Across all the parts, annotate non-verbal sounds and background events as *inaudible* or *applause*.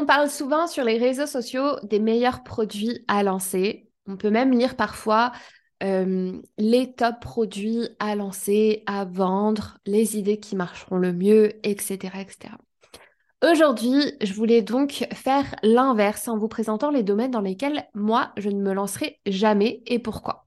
On parle souvent sur les réseaux sociaux des meilleurs produits à lancer. On peut même lire parfois euh, les top produits à lancer, à vendre, les idées qui marcheront le mieux, etc. etc. Aujourd'hui, je voulais donc faire l'inverse en vous présentant les domaines dans lesquels moi, je ne me lancerai jamais et pourquoi.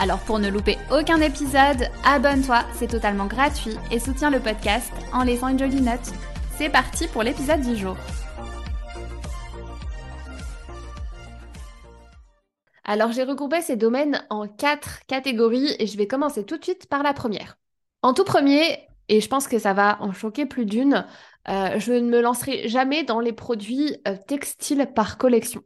Alors pour ne louper aucun épisode, abonne-toi, c'est totalement gratuit et soutiens le podcast en laissant une jolie note. C'est parti pour l'épisode du jour. Alors j'ai regroupé ces domaines en quatre catégories et je vais commencer tout de suite par la première. En tout premier, et je pense que ça va en choquer plus d'une, euh, je ne me lancerai jamais dans les produits euh, textiles par collection.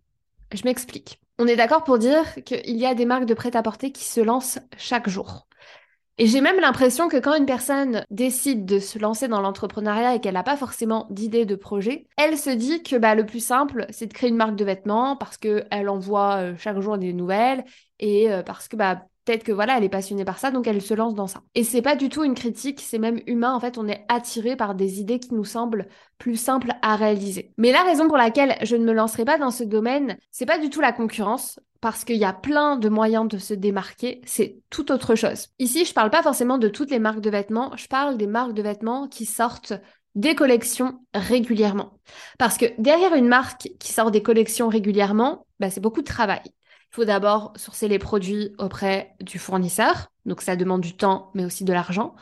Je m'explique. On est d'accord pour dire qu'il y a des marques de prêt-à-porter qui se lancent chaque jour. Et j'ai même l'impression que quand une personne décide de se lancer dans l'entrepreneuriat et qu'elle n'a pas forcément d'idée de projet, elle se dit que bah, le plus simple, c'est de créer une marque de vêtements parce qu'elle envoie euh, chaque jour des nouvelles et parce que bah, peut-être que voilà, elle est passionnée par ça, donc elle se lance dans ça. Et c'est pas du tout une critique, c'est même humain. En fait, on est attiré par des idées qui nous semblent plus simples à réaliser. Mais la raison pour laquelle je ne me lancerai pas dans ce domaine, c'est pas du tout la concurrence, parce qu'il y a plein de moyens de se démarquer, c'est tout autre chose. Ici, je parle pas forcément de toutes les marques de vêtements, je parle des marques de vêtements qui sortent des collections régulièrement. Parce que derrière une marque qui sort des collections régulièrement, bah, c'est beaucoup de travail. Il faut d'abord sourcer les produits auprès du fournisseur. Donc ça demande du temps, mais aussi de l'argent.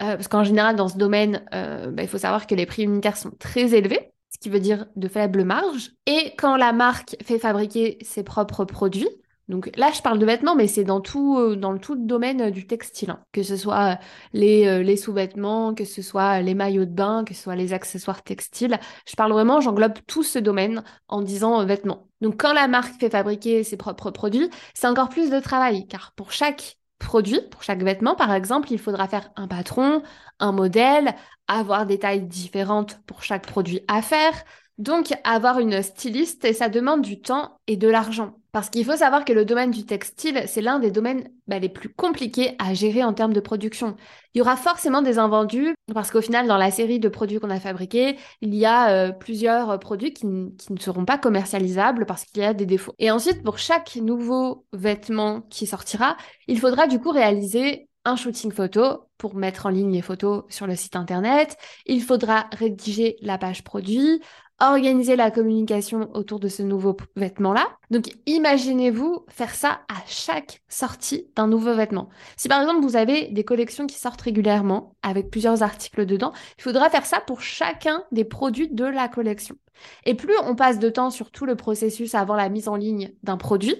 Euh, parce qu'en général, dans ce domaine, euh, bah, il faut savoir que les prix unitaires sont très élevés, ce qui veut dire de faibles marges. Et quand la marque fait fabriquer ses propres produits, donc là, je parle de vêtements, mais c'est dans tout, euh, dans tout le domaine euh, du textile. Hein. Que ce soit euh, les, les sous-vêtements, que ce soit les maillots de bain, que ce soit les accessoires textiles. Je parle vraiment, j'englobe tout ce domaine en disant vêtements. Donc quand la marque fait fabriquer ses propres produits, c'est encore plus de travail, car pour chaque produit, pour chaque vêtement par exemple, il faudra faire un patron, un modèle, avoir des tailles différentes pour chaque produit à faire. Donc avoir une styliste, et ça demande du temps et de l'argent. Parce qu'il faut savoir que le domaine du textile, c'est l'un des domaines bah, les plus compliqués à gérer en termes de production. Il y aura forcément des invendus, parce qu'au final, dans la série de produits qu'on a fabriqués, il y a euh, plusieurs produits qui, qui, ne seront pas commercialisables parce qu'il y a des défauts. Et ensuite, pour chaque nouveau vêtement qui sortira, il faudra du coup réaliser un shooting photo pour mettre en ligne les photos sur le site internet. Il faudra rédiger la page produit, organiser la communication autour de ce nouveau vêtement-là. Donc imaginez-vous faire ça à chaque sortie d'un nouveau vêtement. Si par exemple vous avez des collections qui sortent régulièrement avec plusieurs articles dedans, il faudra faire ça pour chacun des produits de la collection. Et plus on passe de temps sur tout le processus avant la mise en ligne d'un produit,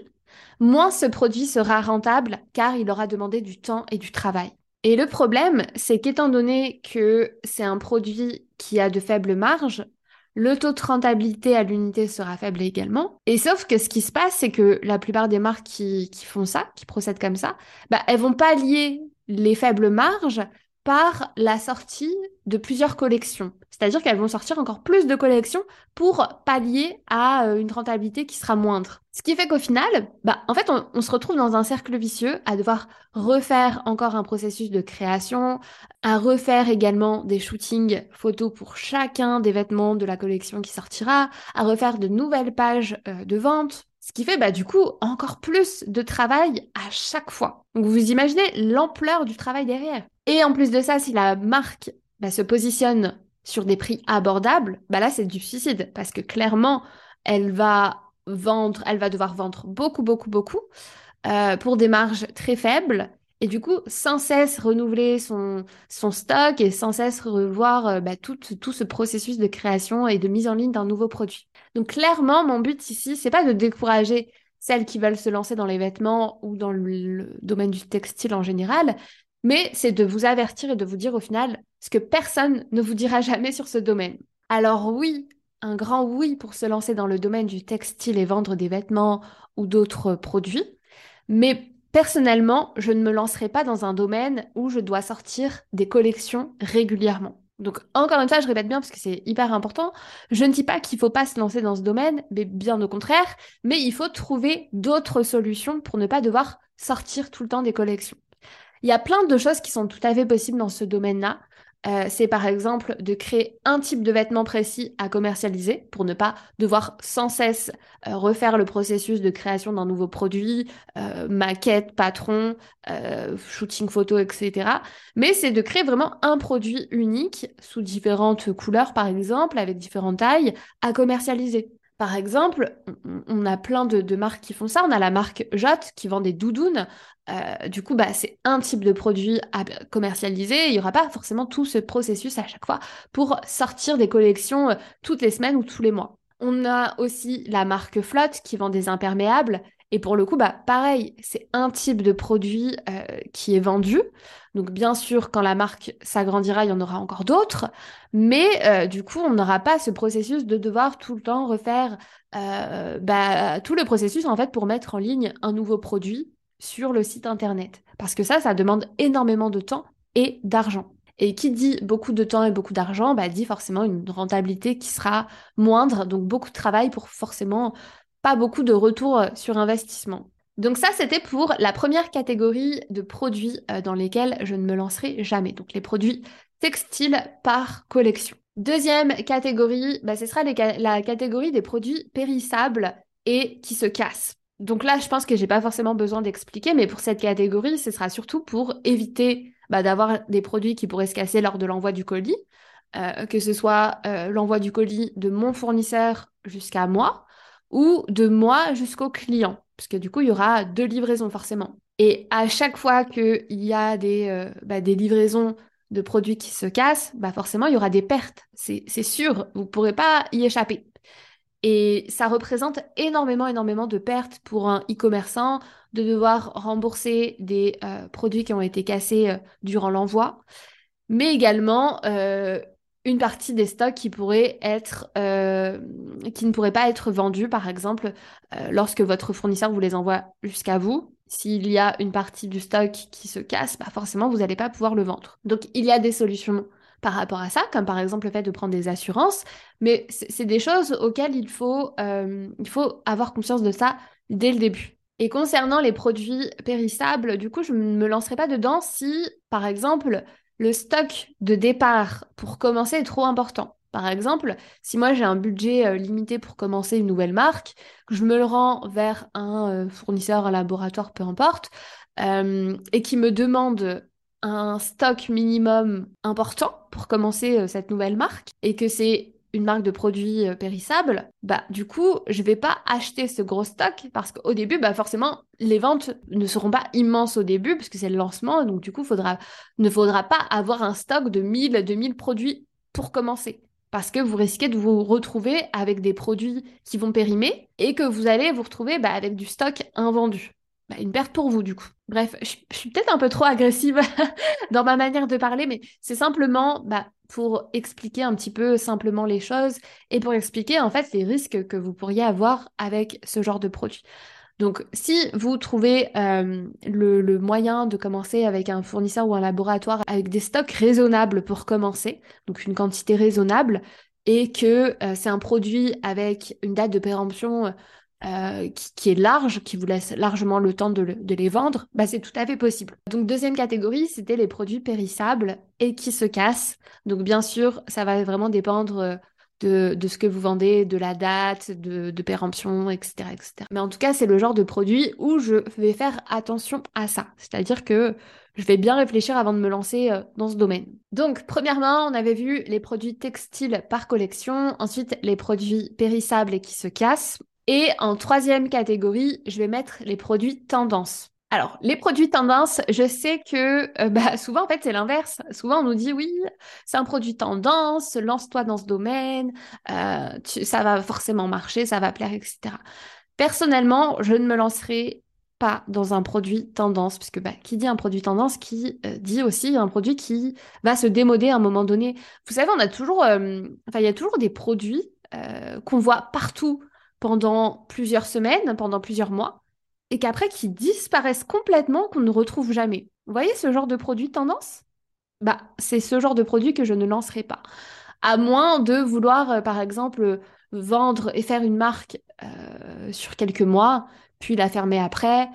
moins ce produit sera rentable car il aura demandé du temps et du travail. Et le problème, c'est qu'étant donné que c'est un produit qui a de faibles marges, le taux de rentabilité à l'unité sera faible également. Et sauf que ce qui se passe, c'est que la plupart des marques qui, font ça, qui procèdent comme ça, bah, elles vont pallier les faibles marges par la sortie de plusieurs collections. C'est-à-dire qu'elles vont sortir encore plus de collections pour pallier à euh, une rentabilité qui sera moindre. Ce qui fait qu'au final, bah, en fait, on, se retrouve dans un cercle vicieux à devoir refaire encore un processus de création, à refaire également des shootings photos pour chacun des vêtements de la collection qui sortira, à refaire de nouvelles pages euh, de vente. Ce qui fait bah, du coup encore plus de travail à chaque fois. Donc vous imaginez l'ampleur du travail derrière. Et en plus de ça, si la marque bah, se positionne sur des prix abordables, bah là c'est du suicide parce que clairement elle va vendre, elle va devoir vendre beaucoup, beaucoup, beaucoup euh, pour des marges très faibles et du coup sans cesse renouveler son, stock et sans cesse revoir euh, bah, tout ce processus de création et de mise en ligne d'un nouveau produit. Donc clairement, mon but ici, c'est pas de décourager celles qui veulent se lancer dans les vêtements ou dans le domaine du textile en général, mais c'est de vous avertir et de vous dire au final ce que personne ne vous dira jamais sur ce domaine. Alors oui, un grand oui pour se lancer dans le domaine du textile et vendre des vêtements ou d'autres produits, mais personnellement, je ne me lancerai pas dans un domaine où je dois sortir des collections régulièrement. Donc encore une fois, je répète bien parce que c'est hyper important, je ne dis pas qu'il ne faut pas se lancer dans ce domaine, mais bien au contraire, mais il faut trouver d'autres solutions pour ne pas devoir sortir tout le temps des collections. Il y a plein de choses qui sont tout à fait possibles dans ce domaine-là. Euh, c'est par exemple de créer un type de vêtement précis à commercialiser pour ne pas devoir sans cesse euh, refaire le processus de création d'un nouveau produit, euh, maquette, patron, shooting photo, etc. Mais c'est de créer vraiment un produit unique sous différentes couleurs par exemple, avec différentes tailles, à commercialiser. Par exemple, on a plein de, marques qui font ça. On a la marque Jot qui vend des doudounes. Euh, du coup, bah, c'est un type de produit à commercialiser. Il n'y aura pas forcément tout ce processus à chaque fois pour sortir des collections euh, toutes les semaines ou tous les mois. On a aussi la marque Flotte qui vend des imperméables. Et pour le coup, bah, pareil, c'est un type de produit euh, qui est vendu. Donc bien sûr, quand la marque s'agrandira, il y en aura encore d'autres. Mais euh, du coup, on n'aura pas ce processus de devoir tout le temps refaire euh, bah, tout le processus en fait pour mettre en ligne un nouveau produit sur le site internet. Parce que ça, ça demande énormément de temps et d'argent. Et qui dit beaucoup de temps et beaucoup d'argent, bah, dit forcément une rentabilité qui sera moindre, donc beaucoup de travail pour forcément pas beaucoup de retour euh, sur investissement. Donc ça, c'était pour la première catégorie de produits euh, dans lesquels je ne me lancerai jamais. Donc les produits textiles par collection. Deuxième catégorie, bah, ce sera la catégorie des produits périssables et qui se cassent. Donc là, je pense que j'ai pas forcément besoin d'expliquer, mais pour cette catégorie, ce sera surtout pour éviter bah, d'avoir des produits qui pourraient se casser lors de l'envoi du colis, euh, que ce soit l'envoi du colis de mon fournisseur jusqu'à moi, ou de moi jusqu'au client, parce que du coup, il y aura deux livraisons forcément. Et à chaque fois qu'il y a des, euh, bah, des livraisons de produits qui se cassent, bah forcément, il y aura des pertes. C'est sûr, vous ne pourrez pas y échapper. Et ça représente énormément, énormément de pertes pour un e-commerçant de devoir rembourser des euh, produits qui ont été cassés euh, durant l'envoi, mais également une partie des stocks qui être, euh, qui ne pourraient pas être vendus, par exemple, euh, lorsque votre fournisseur vous les envoie jusqu'à vous. S'il y a une partie du stock qui se casse, bah forcément, vous n'allez pas pouvoir le vendre. Donc, il y a des solutions par rapport à ça, comme par exemple le fait de prendre des assurances, mais c'est des choses auxquelles il faut, euh, il faut avoir conscience de ça dès le début. Et concernant les produits périssables, du coup, je ne me lancerai pas dedans si, par exemple, le stock de départ pour commencer est trop important. Par exemple, si moi j'ai un budget euh, limité pour commencer une nouvelle marque, que je me le rends vers un euh, fournisseur, un laboratoire, peu importe, euh, et qui me demande un stock minimum important pour commencer cette nouvelle marque, et que c'est une marque de produits euh, périssables, bah du coup, je vais pas acheter ce gros stock parce qu'au début, bah forcément, les ventes ne seront pas immenses au début puisque c'est le lancement, donc du coup, faudra, ne faudra pas avoir un stock de 1000, 2000 produits pour commencer. Parce que vous risquez de vous retrouver avec des produits qui vont périmer et que vous allez vous retrouver bah, avec du stock invendu. Bah, une perte pour vous du coup. Bref, je, suis peut-être un peu trop agressive *laughs* dans ma manière de parler, mais c'est simplement bah, pour expliquer un petit peu simplement les choses et pour expliquer en fait les risques que vous pourriez avoir avec ce genre de produit. Donc, si vous trouvez euh, le, moyen de commencer avec un fournisseur ou un laboratoire avec des stocks raisonnables pour commencer, donc une quantité raisonnable, et que euh, c'est un produit avec une date de péremption euh, qui, est large, qui vous laisse largement le temps de, les vendre, bah, c'est tout à fait possible. Donc deuxième catégorie, c'était les produits périssables et qui se cassent. Donc bien sûr, ça va vraiment dépendre euh, de, ce que vous vendez, de la date, de, de péremption, etc., etc. Mais en tout cas, c'est le genre de produit où je vais faire attention à ça. C'est-à-dire que je vais bien réfléchir avant de me lancer euh, dans ce domaine. Donc, premièrement, on avait vu les produits textiles par collection, ensuite les produits périssables et qui se cassent, et en troisième catégorie, je vais mettre les produits tendance. Alors, les produits tendance, je sais que euh, *laughs* bah, souvent, en fait, c'est l'inverse. Souvent, on nous dit, oui, c'est un produit tendance, lance-toi dans ce domaine, euh, ça va forcément marcher, ça va plaire, etc. Personnellement, je ne me lancerai pas dans un produit tendance, puisque bah, qui dit un produit tendance, qui euh, dit aussi un produit qui va se démoder à un moment donné. Vous savez, on a toujours, enfin, il y a toujours des produits qu'on voit partout pendant plusieurs semaines, pendant plusieurs mois, et qu'après qui disparaissent complètement, qu'on ne retrouve jamais. Vous voyez ce genre de produit tendance? Bah, c'est ce genre de produit que je ne lancerai pas. À moins de vouloir, par exemple, vendre et faire une marque sur quelques mois puis la fermer après, euh,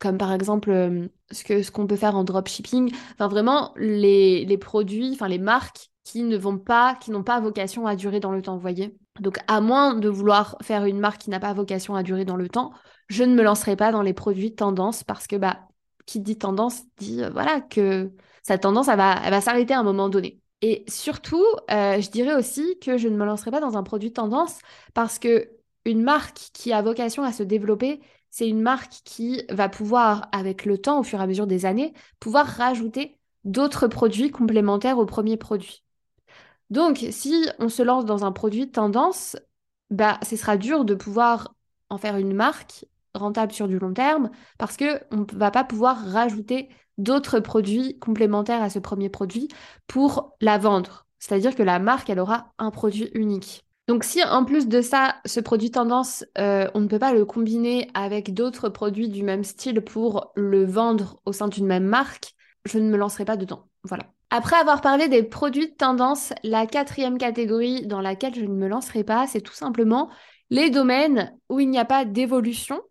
comme par exemple euh, ce ce qu'on peut faire en dropshipping. Enfin vraiment les, les produits, enfin les marques qui ne vont pas, qui n'ont pas vocation à durer dans le temps, vous voyez. Donc à moins de vouloir faire une marque qui n'a pas vocation à durer dans le temps, je ne me lancerai pas dans les produits tendance parce que bah qui dit tendance dit euh, voilà que sa tendance elle va, va s'arrêter à un moment donné. Et surtout, je dirais aussi que je ne me lancerai pas dans un produit tendance parce que une marque qui a vocation à se développer, c'est une marque qui va pouvoir, avec le temps, au fur et à mesure des années, pouvoir rajouter d'autres produits complémentaires au premier produit. Donc, si on se lance dans un produit tendance, bah, ce sera dur de pouvoir en faire une marque rentable sur du long terme parce qu'on ne va pas pouvoir rajouter d'autres produits complémentaires à ce premier produit pour la vendre. C'est-à-dire que la marque, elle aura un produit unique. Donc si en plus de ça, ce produit tendance, euh, on ne peut pas le combiner avec d'autres produits du même style pour le vendre au sein d'une même marque, je ne me lancerai pas dedans. Voilà. Après avoir parlé des produits de tendance, la quatrième catégorie dans laquelle je ne me lancerai pas, c'est tout simplement les domaines où il n'y a pas d'évolution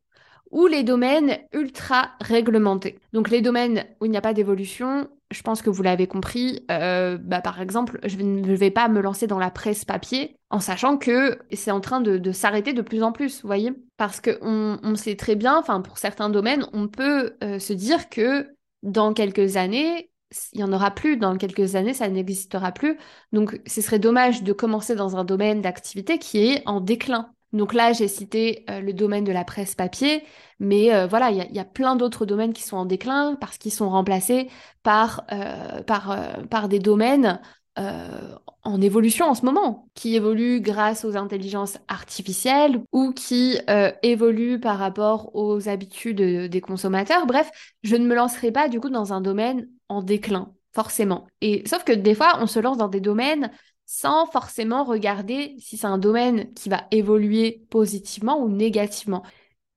ou les domaines ultra réglementés. Donc les domaines où il n'y a pas d'évolution, je pense que vous l'avez compris, euh, bah, par exemple, je ne vais pas me lancer dans la presse papier en sachant que c'est en train de, s'arrêter de plus en plus, voyez Parce qu'on on sait très bien, enfin pour certains domaines, on peut euh, se dire que dans quelques années, il n'y en aura plus, dans quelques années, ça n'existera plus. Donc ce serait dommage de commencer dans un domaine d'activité qui est en déclin. Donc là, j'ai cité euh, le domaine de la presse papier, mais euh, voilà, il y, a plein d'autres domaines qui sont en déclin parce qu'ils sont remplacés par, euh, des domaines en évolution en ce moment, qui évoluent grâce aux intelligences artificielles ou qui évoluent par rapport aux habitudes des consommateurs. Bref, je ne me lancerai pas du coup dans un domaine en déclin, forcément. Et sauf que des fois, on se lance dans des domaines sans forcément regarder si c'est un domaine qui va évoluer positivement ou négativement.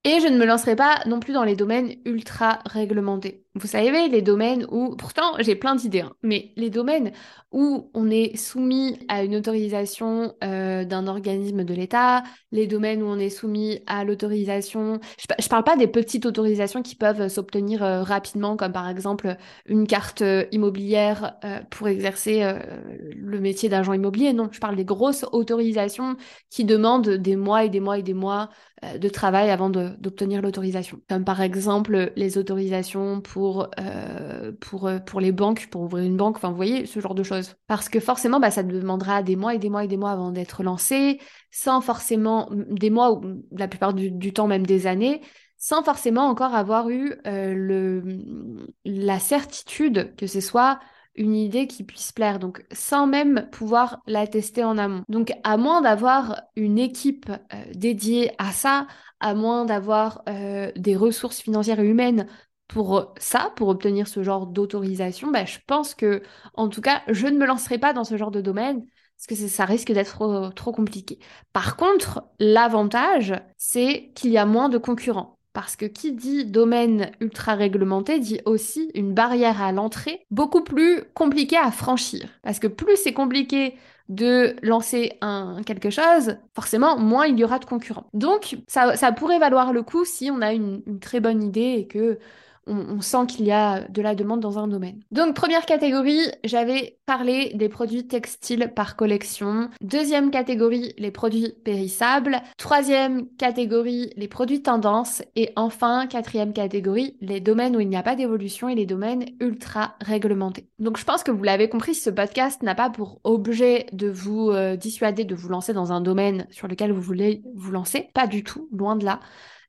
Et je ne me lancerai pas non plus dans les domaines ultra réglementés. Vous savez, les domaines où, pourtant j'ai plein d'idées, hein, mais les domaines où on est soumis à une autorisation euh, d'un organisme de l'État, les domaines où on est soumis à l'autorisation, je, ne parle pas des petites autorisations qui peuvent s'obtenir euh, rapidement, comme par exemple une carte euh, immobilière pour exercer le métier d'agent immobilier, non, je parle des grosses autorisations qui demandent des mois et des mois et des mois de travail avant d'obtenir l'autorisation, comme par exemple les autorisations pour pour, euh, pour, euh, pour les banques, pour ouvrir une banque, enfin vous voyez, ce genre de choses. Parce que forcément, bah, ça demandera des mois et des mois et des mois avant d'être lancé, sans forcément, des mois ou la plupart du, temps même des années, sans forcément encore avoir eu euh, le, la certitude que ce soit une idée qui puisse plaire, donc sans même pouvoir la tester en amont. Donc à moins d'avoir une équipe dédiée à ça, à moins d'avoir des ressources financières et humaines pour ça, pour obtenir ce genre d'autorisation, bah, je pense que, en tout cas, je ne me lancerai pas dans ce genre de domaine parce que ça risque d'être trop, compliqué. Par contre, l'avantage, c'est qu'il y a moins de concurrents. Parce que qui dit domaine ultra réglementé dit aussi une barrière à l'entrée beaucoup plus compliquée à franchir. Parce que plus c'est compliqué de lancer un, quelque chose, forcément, moins il y aura de concurrents. Donc, ça, pourrait valoir le coup si on a une, une très bonne idée et que on, sent qu'il y a de la demande dans un domaine. Donc première catégorie, j'avais parlé des produits textiles par collection. Deuxième catégorie, les produits périssables. Troisième catégorie, les produits tendance. Et enfin, quatrième catégorie, les domaines où il n'y a pas d'évolution et les domaines ultra réglementés. Donc je pense que vous l'avez compris, ce podcast n'a pas pour objet de vous euh, dissuader de vous lancer dans un domaine sur lequel vous voulez vous lancer. Pas du tout, loin de là.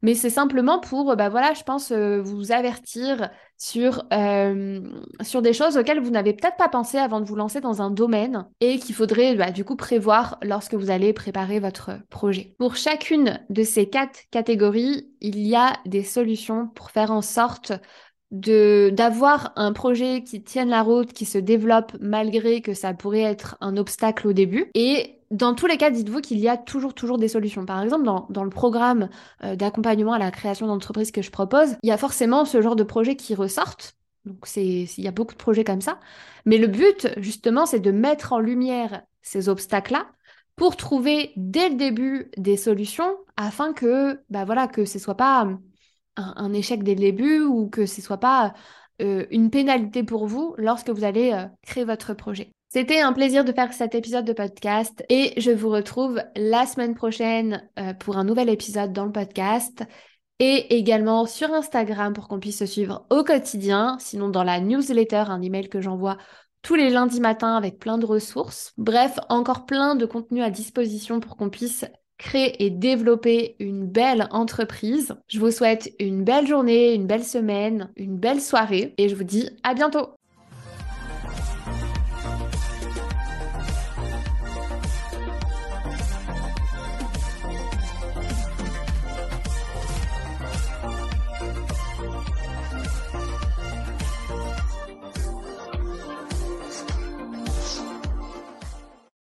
Mais c'est simplement pour, bah voilà, je pense, euh, vous avertir sur, euh, sur des choses auxquelles vous n'avez peut-être pas pensé avant de vous lancer dans un domaine et qu'il faudrait bah, du coup prévoir lorsque vous allez préparer votre projet. Pour chacune de ces quatre catégories, il y a des solutions pour faire en sorte de d'avoir un projet qui tienne la route, qui se développe malgré que ça pourrait être un obstacle au début. Et dans tous les cas, dites-vous qu'il y a toujours, toujours des solutions. Par exemple, dans, dans le programme euh, d'accompagnement à la création d'entreprise que je propose, il y a forcément ce genre de projets qui ressortent. Donc, c'est, il y a beaucoup de projets comme ça. Mais le but, justement, c'est de mettre en lumière ces obstacles-là pour trouver dès le début des solutions afin que, bah voilà, que ce soit pas un, échec dès le début ou que ce soit pas euh, une pénalité pour vous lorsque vous allez euh, créer votre projet. C'était un plaisir de faire cet épisode de podcast et je vous retrouve la semaine prochaine euh, pour un nouvel épisode dans le podcast et également sur Instagram pour qu'on puisse se suivre au quotidien, sinon dans la newsletter, un email que j'envoie tous les lundis matins avec plein de ressources. Bref, encore plein de contenu à disposition pour qu'on puisse créer et développer une belle entreprise. Je vous souhaite une belle journée, une belle semaine, une belle soirée et je vous dis à bientôt